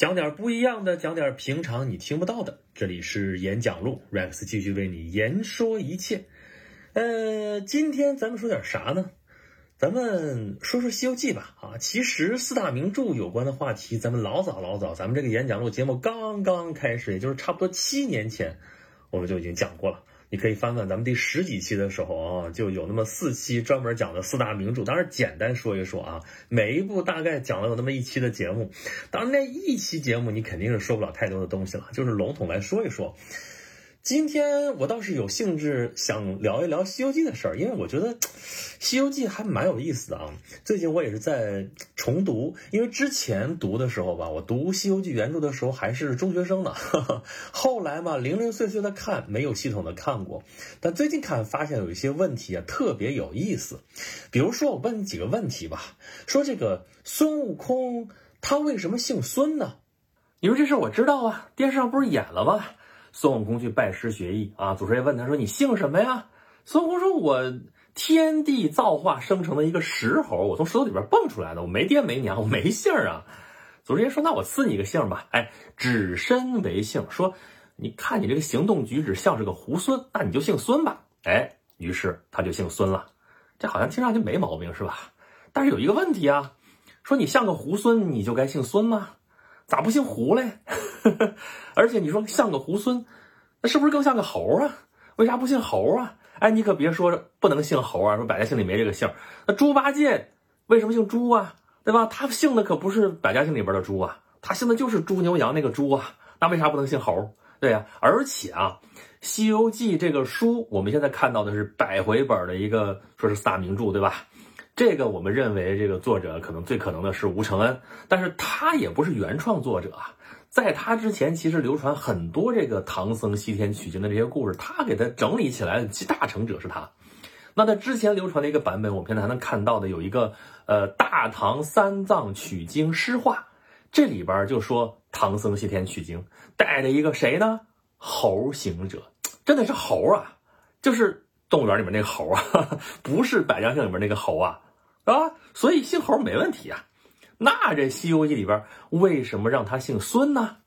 讲点不一样的，讲点平常你听不到的。这里是演讲录，Rex 继续为你言说一切。呃，今天咱们说点啥呢？咱们说说《西游记》吧。啊，其实四大名著有关的话题，咱们老早老早，咱们这个演讲录节目刚刚开始，也就是差不多七年前，我们就已经讲过了。你可以翻翻咱们第十几期的时候啊，就有那么四期专门讲的四大名著。当然，简单说一说啊，每一部大概讲了有那么一期的节目。当然，那一期节目你肯定是说不了太多的东西了，就是笼统来说一说。今天我倒是有兴致想聊一聊《西游记》的事儿，因为我觉得《西游记》还蛮有意思的啊。最近我也是在重读，因为之前读的时候吧，我读《西游记》原著的时候还是中学生呢。后来嘛，零零碎碎的看，没有系统的看过。但最近看发现有一些问题啊，特别有意思。比如说，我问你几个问题吧，说这个孙悟空他为什么姓孙呢？你说这事我知道啊，电视上不是演了吗？孙悟空去拜师学艺啊，祖师爷问他说：“你姓什么呀？”孙悟空说：“我天地造化生成的一个石猴，我从石头里边蹦出来的，我没爹没娘，我没姓啊。”祖师爷说：“那我赐你一个姓吧，哎，只身为姓。说你看你这个行动举止像是个猢狲，那你就姓孙吧。哎，于是他就姓孙了。这好像听上去没毛病是吧？但是有一个问题啊，说你像个猢狲，你就该姓孙吗？咋不姓胡嘞？而且你说像个猢狲，那是不是更像个猴啊？为啥不姓猴啊？哎，你可别说不能姓猴啊，说百家姓里没这个姓。那猪八戒为什么姓猪啊？对吧？他姓的可不是百家姓里边的猪啊，他姓的就是猪牛羊那个猪啊。那为啥不能姓猴？对呀。而且啊，《西游记》这个书，我们现在看到的是百回本的一个，说是四大名著，对吧？这个我们认为，这个作者可能最可能的是吴承恩，但是他也不是原创作者啊。在他之前，其实流传很多这个唐僧西天取经的这些故事，他给他整理起来的集大成者是他。那他之前流传的一个版本，我们现在还能看到的有一个呃《大唐三藏取经诗话》，这里边就说唐僧西天取经带着一个谁呢？猴行者，真的是猴啊，就是动物园里面那个猴啊，不是百家姓里面那个猴啊。啊，所以姓侯没问题啊。那这《西游记》里边为什么让他姓孙呢？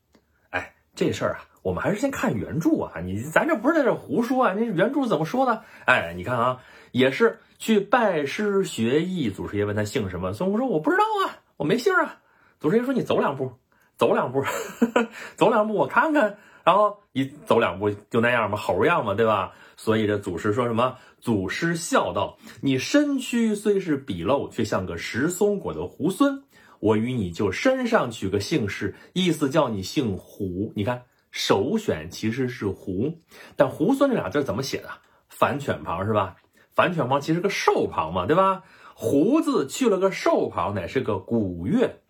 哎，这事儿啊，我们还是先看原著啊。你咱这不是在这胡说啊？那原著怎么说的？哎，你看啊，也是去拜师学艺。祖师爷问他姓什么，孙悟空说我不知道啊，我没姓啊。祖师爷说你走两步，走两步，走两步我看看。然后一走两步就那样嘛，猴样嘛，对吧？所以这祖师说什么？祖师笑道：“你身躯虽是鄙陋，却像个食松果的猢狲。我与你就身上取个姓氏，意思叫你姓胡。你看，首选其实是胡，但猢狲这俩字怎么写的？反犬旁是吧？反犬旁其实个兽旁嘛，对吧？胡字去了个兽旁，乃是个古月。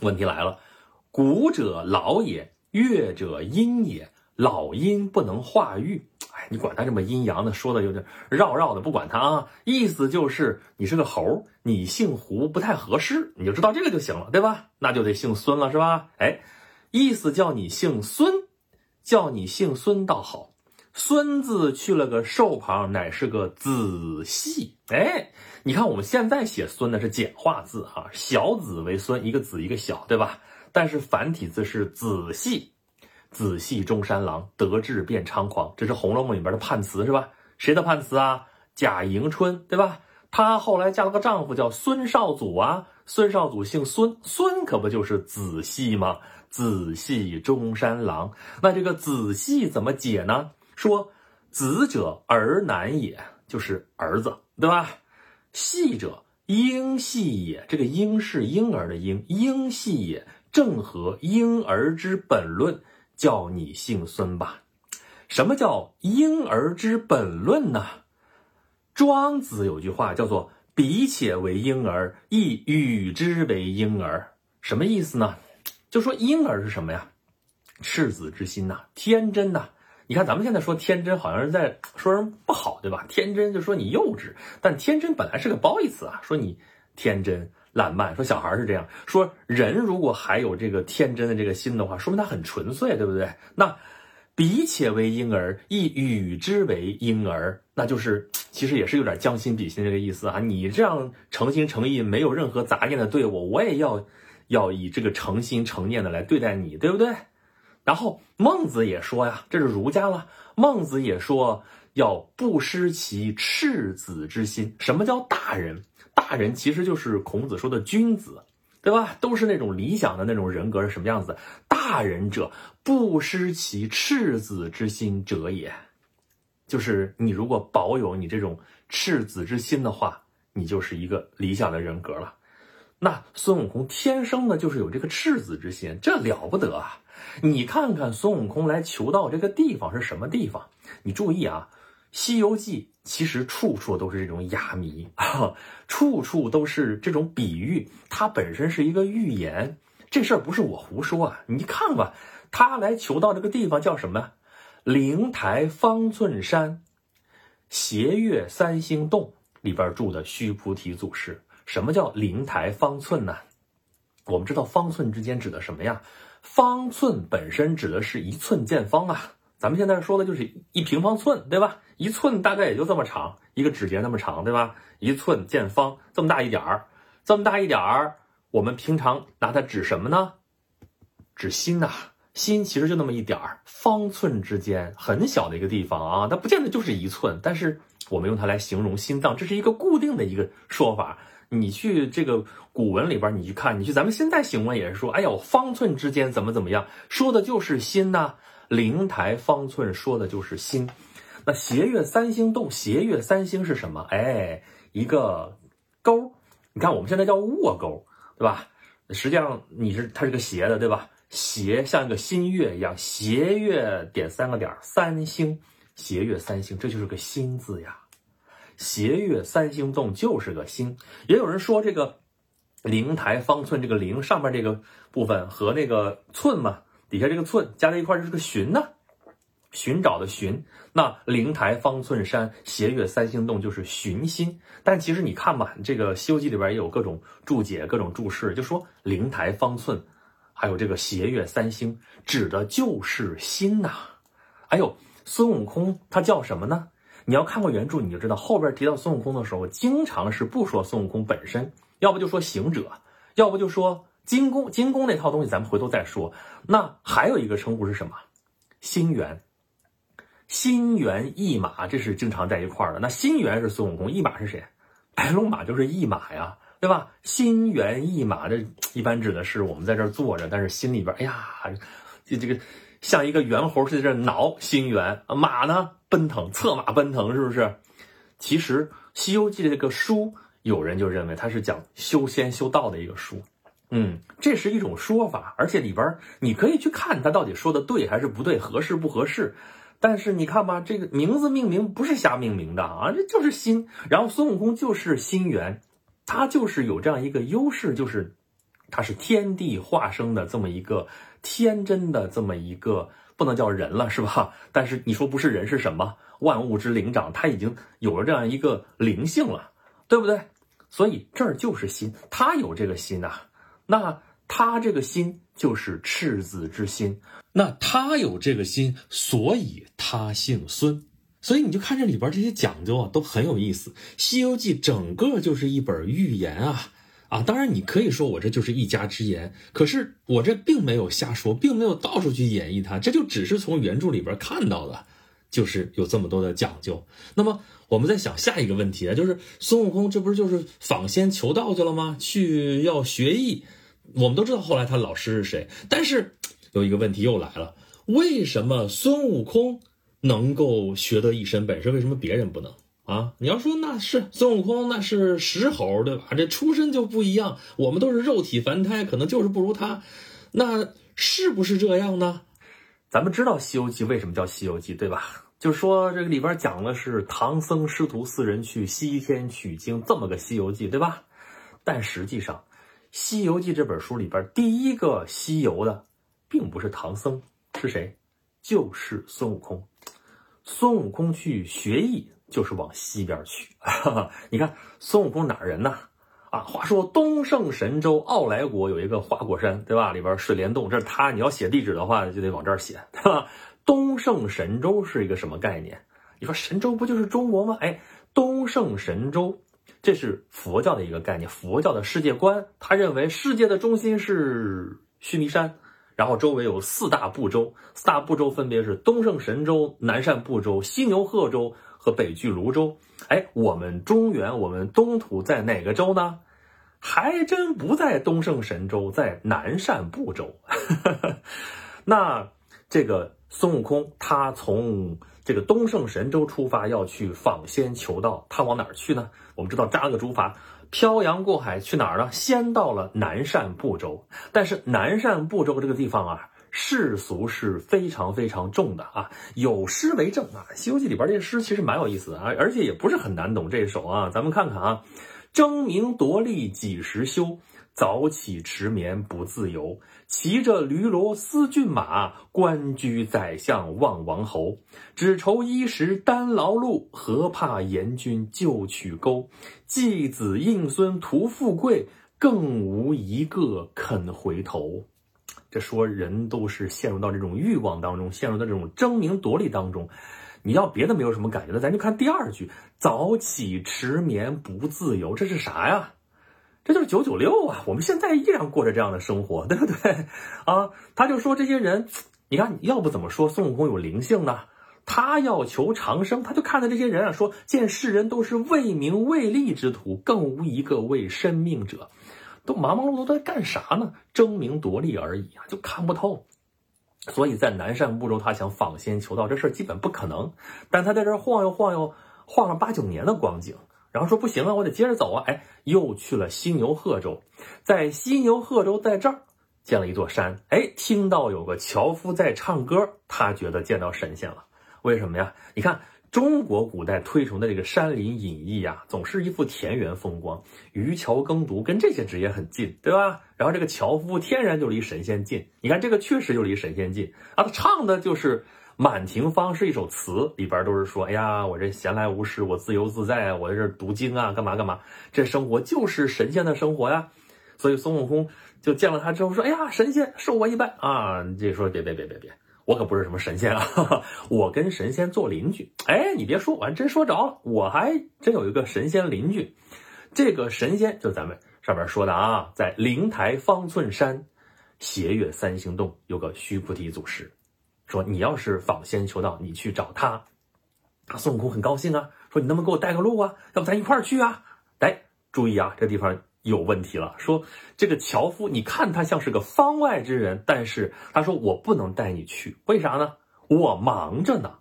问题来了，古者老也。”乐者阴也，老阴不能化育。哎，你管他这么阴阳的，说的有点绕绕的，不管他啊。意思就是你是个猴，你姓胡不太合适，你就知道这个就行了，对吧？那就得姓孙了，是吧？哎，意思叫你姓孙，叫你姓孙倒好。孙字去了个寿旁，乃是个子系。哎，你看我们现在写孙呢是简化字哈，小子为孙，一个子一个小，对吧？但是繁体字是子系，子系中山狼，得志便猖狂。这是《红楼梦》里边的判词是吧？谁的判词啊？贾迎春对吧？她后来嫁了个丈夫叫孙绍祖啊，孙绍祖姓孙，孙可不就是子系吗？子系中山狼，那这个子系怎么解呢？说子者儿男也，就是儿子对吧？系者婴系也，这个婴是婴儿的婴，婴系也。正合婴儿之本论，叫你姓孙吧。什么叫婴儿之本论呢？庄子有句话叫做“彼且为婴儿，亦与之为婴儿”。什么意思呢？就说婴儿是什么呀？赤子之心呐，天真呐。你看咱们现在说天真，好像是在说人不好，对吧？天真就说你幼稚，但天真本来是个褒义词啊，说你天真。烂漫说小孩是这样说，人如果还有这个天真的这个心的话，说明他很纯粹，对不对？那彼且为婴儿，亦与之为婴儿，那就是其实也是有点将心比心这个意思啊。你这样诚心诚意、没有任何杂念的对我，我也要要以这个诚心诚念的来对待你，对不对？然后孟子也说呀，这是儒家了。孟子也说要不失其赤子之心。什么叫大人？大人其实就是孔子说的君子，对吧？都是那种理想的那种人格是什么样子？大人者，不失其赤子之心者也。就是你如果保有你这种赤子之心的话，你就是一个理想的人格了。那孙悟空天生的就是有这个赤子之心，这了不得啊！你看看孙悟空来求道这个地方是什么地方？你注意啊，《西游记》其实处处都是这种哑谜 啊，处处都是这种比喻，它本身是一个寓言。这事儿不是我胡说啊，你看吧，他来求道这个地方叫什么？灵台方寸山，斜月三星洞里边住的须菩提祖师。什么叫灵台方寸呢？我们知道方寸之间指的什么呀？方寸本身指的是一寸见方啊，咱们现在说的就是一平方寸，对吧？一寸大概也就这么长，一个指节那么长，对吧？一寸见方，这么大一点儿，这么大一点儿，我们平常拿它指什么呢？指心呐，心其实就那么一点儿，方寸之间很小的一个地方啊，它不见得就是一寸，但是我们用它来形容心脏，这是一个固定的一个说法。你去这个古文里边，你去看，你去咱们现在行文也是说，哎呦，方寸之间怎么怎么样，说的就是心呐。灵台方寸说的就是心。那斜月三星洞，斜月三星是什么？哎，一个钩。你看我们现在叫卧钩，对吧？实际上你是它是个斜的，对吧？斜像一个新月一样，斜月点三个点，三星，斜月三星，这就是个心字呀。斜月三星洞就是个心，也有人说这个灵台方寸，这个灵上面这个部分和那个寸嘛，底下这个寸加在一块就是个寻呢，寻找的寻。那灵台方寸山，斜月三星洞就是寻心。但其实你看吧，这个《西游记》里边也有各种注解、各种注释，就说灵台方寸，还有这个斜月三星，指的就是心呐。还有孙悟空，他叫什么呢？你要看过原著，你就知道后边提到孙悟空的时候，经常是不说孙悟空本身，要不就说行者，要不就说金工。金工那套东西咱们回头再说。那还有一个称呼是什么？心猿。心猿意马，这是经常在一块儿的。那心猿是孙悟空，意马是谁？白龙马就是意马呀，对吧？心猿意马，这一般指的是我们在这儿坐着，但是心里边，哎呀，这这个像一个猿猴似的在这挠心猿，马呢？奔腾，策马奔腾，是不是？其实《西游记》这个书，有人就认为它是讲修仙修道的一个书。嗯，这是一种说法，而且里边你可以去看他到底说的对还是不对，合适不合适。但是你看吧，这个名字命名不是瞎命名的啊，这就是心。然后孙悟空就是心猿，他就是有这样一个优势，就是他是天地化生的这么一个天真的这么一个。不能叫人了，是吧？但是你说不是人是什么？万物之灵长，他已经有了这样一个灵性了，对不对？所以这儿就是心，他有这个心呐。那他这个心就是赤子之心，那他有这个心，所以他姓孙。所以你就看这里边这些讲究啊，都很有意思。《西游记》整个就是一本寓言啊。啊，当然你可以说我这就是一家之言，可是我这并没有瞎说，并没有到处去演绎它，这就只是从原著里边看到的，就是有这么多的讲究。那么我们在想下一个问题啊，就是孙悟空这不是就是访仙求道去了吗？去要学艺，我们都知道后来他老师是谁，但是有一个问题又来了，为什么孙悟空能够学得一身本事，为什么别人不能？啊，你要说那是孙悟空，那是石猴，对吧？这出身就不一样，我们都是肉体凡胎，可能就是不如他，那是不是这样呢？咱们知道《西游记》为什么叫《西游记》，对吧？就说这个里边讲的是唐僧师徒四人去西天取经这么个《西游记》，对吧？但实际上，《西游记》这本书里边第一个西游的，并不是唐僧，是谁？就是孙悟空。孙悟空去学艺。就是往西边去，你看孙悟空哪人呢？啊，话说东胜神州傲来国有一个花果山，对吧？里边水帘洞，这是他。你要写地址的话，就得往这儿写，对吧？东胜神州是一个什么概念？你说神州不就是中国吗？哎，东胜神州这是佛教的一个概念，佛教的世界观，他认为世界的中心是须弥山，然后周围有四大部洲，四大部洲分别是东胜神州、南赡部洲、西牛贺州和北俱泸州。哎，我们中原，我们东土在哪个州呢？还真不在东胜神州，在南赡部洲。那这个孙悟空，他从这个东胜神州出发，要去访仙求道，他往哪儿去呢？我们知道扎了个竹筏，漂洋过海去哪儿呢？先到了南赡部洲。但是南赡部洲这个地方啊，世俗是非常非常重的啊，有诗为证啊，《西游记》里边这诗其实蛮有意思啊，而且也不是很难懂。这首啊，咱们看看啊。争名夺利几时休？早起迟眠不自由。骑着驴骡思骏马，官居宰相望王侯。只愁衣食单劳碌，何怕严君就取钩？继子应孙图富贵，更无一个肯回头。这说人都是陷入到这种欲望当中，陷入到这种争名夺利当中。你要别的没有什么感觉了，咱就看第二句：早起迟眠不自由，这是啥呀？这就是九九六啊！我们现在依然过着这样的生活，对不对？啊，他就说这些人，你看，要不怎么说孙悟空有灵性呢？他要求长生，他就看到这些人啊，说见世人都是为名为利之徒，更无一个为生命者，都忙忙碌碌都在干啥呢？争名夺利而已啊，就看不透。所以在南赡部洲，他想访仙求道，这事儿基本不可能。但他在这儿晃悠晃悠，晃了八九年的光景，然后说不行啊，我得接着走啊！哎，又去了犀牛贺州，在犀牛贺州，在这儿建了一座山。哎，听到有个樵夫在唱歌，他觉得见到神仙了。为什么呀？你看。中国古代推崇的这个山林隐逸啊，总是一副田园风光，渔樵耕读跟这些职业很近，对吧？然后这个樵夫天然就离神仙近，你看这个确实就离神仙近啊。他唱的就是《满庭芳》，是一首词，里边都是说，哎呀，我这闲来无事，我自由自在啊，我在这读经啊，干嘛干嘛，这生活就是神仙的生活呀。所以孙悟空就见了他之后说，哎呀，神仙受我一拜啊！这说别别别别别。我可不是什么神仙啊，我跟神仙做邻居。哎，你别说，我还真说着了，我还真有一个神仙邻居。这个神仙就咱们上面说的啊，在灵台方寸山斜月三星洞有个须菩提祖师，说你要是访仙求道，你去找他。孙悟空很高兴啊，说你能不能给我带个路啊？要不咱一块儿去啊？哎，注意啊，这地方。有问题了，说这个樵夫，你看他像是个方外之人，但是他说我不能带你去，为啥呢？我忙着呢，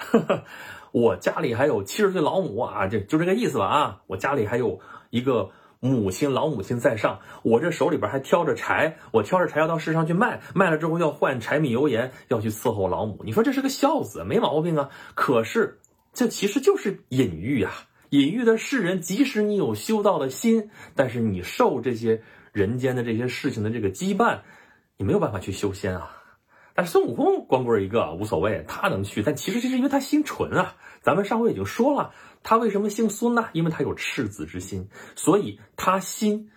我家里还有七十岁老母啊，就就这个意思吧啊，我家里还有一个母亲，老母亲在上，我这手里边还挑着柴，我挑着柴要到市上去卖，卖了之后要换柴米油盐，要去伺候老母。你说这是个孝子，没毛病啊。可是这其实就是隐喻啊。隐喻的世人，即使你有修道的心，但是你受这些人间的这些事情的这个羁绊，你没有办法去修仙啊。但是孙悟空光棍一个无所谓，他能去，但其实这是因为他心纯啊。咱们上回已经说了，他为什么姓孙呢？因为他有赤子之心，所以他心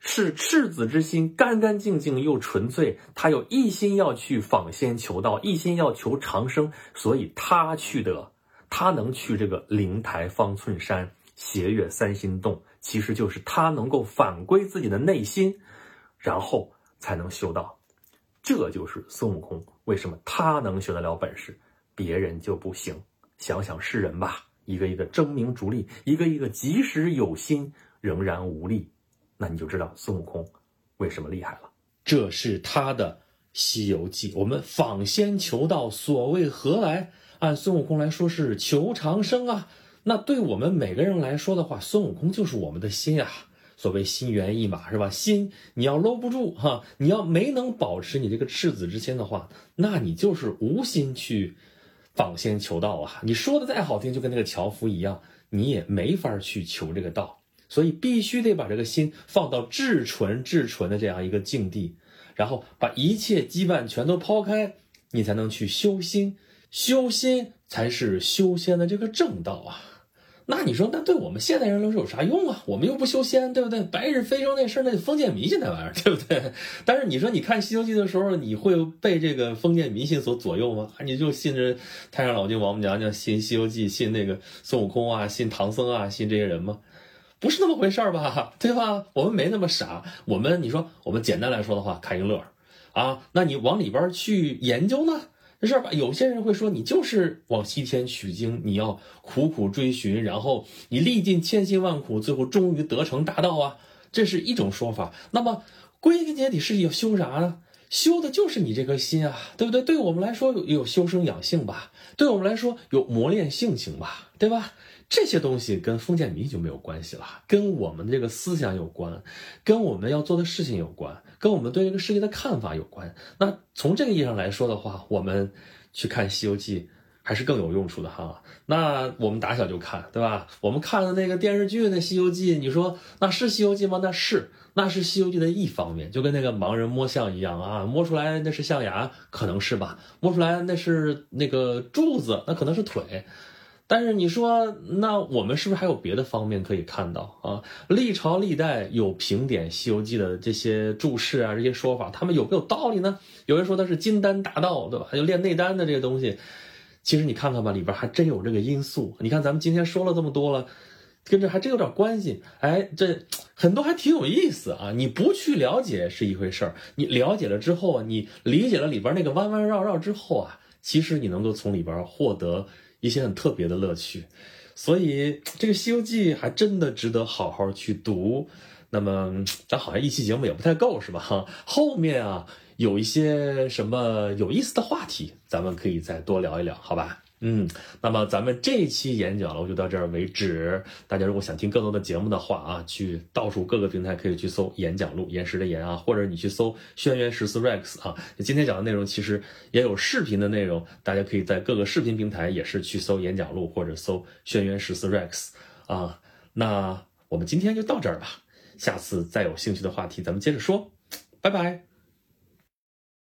是赤子之心，干干净净又纯粹。他有一心要去访仙求道，一心要求长生，所以他去的。他能去这个灵台方寸山斜月三星洞，其实就是他能够返归自己的内心，然后才能修道。这就是孙悟空为什么他能学得了本事，别人就不行。想想世人吧，一个一个争名逐利，一个一个即使有心仍然无力，那你就知道孙悟空为什么厉害了。这是他的《西游记》，我们访仙求道，所谓何来？按孙悟空来说是求长生啊，那对我们每个人来说的话，孙悟空就是我们的心啊。所谓心猿意马是吧？心你要搂不住哈，你要没能保持你这个赤子之心的话，那你就是无心去访仙求道啊。你说的再好听，就跟那个樵夫一样，你也没法去求这个道。所以必须得把这个心放到至纯至纯的这样一个境地，然后把一切羁绊全都抛开，你才能去修心。修心才是修仙的这个正道啊！那你说，那对我们现代人来说有啥用啊？我们又不修仙，对不对？白日飞升那事儿，那封建迷信那玩意儿，对不对？但是你说，你看《西游记》的时候，你会被这个封建迷信所左右吗？你就信着太上老君、王母娘娘，信《西游记》，信那个孙悟空啊，信唐僧啊，信这些人吗？不是那么回事儿吧？对吧？我们没那么傻。我们你说，我们简单来说的话，看一乐啊。那你往里边去研究呢？这事儿吧，有些人会说，你就是往西天取经，你要苦苦追寻，然后你历尽千辛万苦，最后终于得成大道啊。这是一种说法。那么归根结底是要修啥呢？修的就是你这颗心啊，对不对？对我们来说有有修身养性吧，对我们来说有磨练性情吧，对吧？这些东西跟封建迷就没有关系了，跟我们这个思想有关，跟我们要做的事情有关，跟我们对这个世界的看法有关。那从这个意义上来说的话，我们去看《西游记》还是更有用处的哈。那我们打小就看，对吧？我们看的那个电视剧《那西游记》，你说那是《西游记》吗？那是。那是《西游记》的一方面，就跟那个盲人摸象一样啊，摸出来那是象牙，可能是吧；摸出来那是那个柱子，那可能是腿。但是你说，那我们是不是还有别的方面可以看到啊？历朝历代有评点《西游记》的这些注释啊，这些说法，他们有没有道理呢？有人说它是金丹大道，对吧？还有炼内丹的这些东西，其实你看看吧，里边还真有这个因素。你看咱们今天说了这么多了。跟这还真有点关系，哎，这很多还挺有意思啊！你不去了解是一回事儿，你了解了之后啊，你理解了里边那个弯弯绕绕之后啊，其实你能够从里边获得一些很特别的乐趣。所以这个《西游记》还真的值得好好去读。那么咱好像一期节目也不太够，是吧？哈，后面啊有一些什么有意思的话题，咱们可以再多聊一聊，好吧？嗯，那么咱们这一期演讲楼就到这儿为止。大家如果想听更多的节目的话啊，去到处各个平台可以去搜“演讲录”，岩石的岩啊，或者你去搜“轩辕十四 Rex” 啊。今天讲的内容其实也有视频的内容，大家可以在各个视频平台也是去搜“演讲录”或者搜“轩辕十四 Rex” 啊。那我们今天就到这儿吧，下次再有兴趣的话题咱们接着说，拜拜。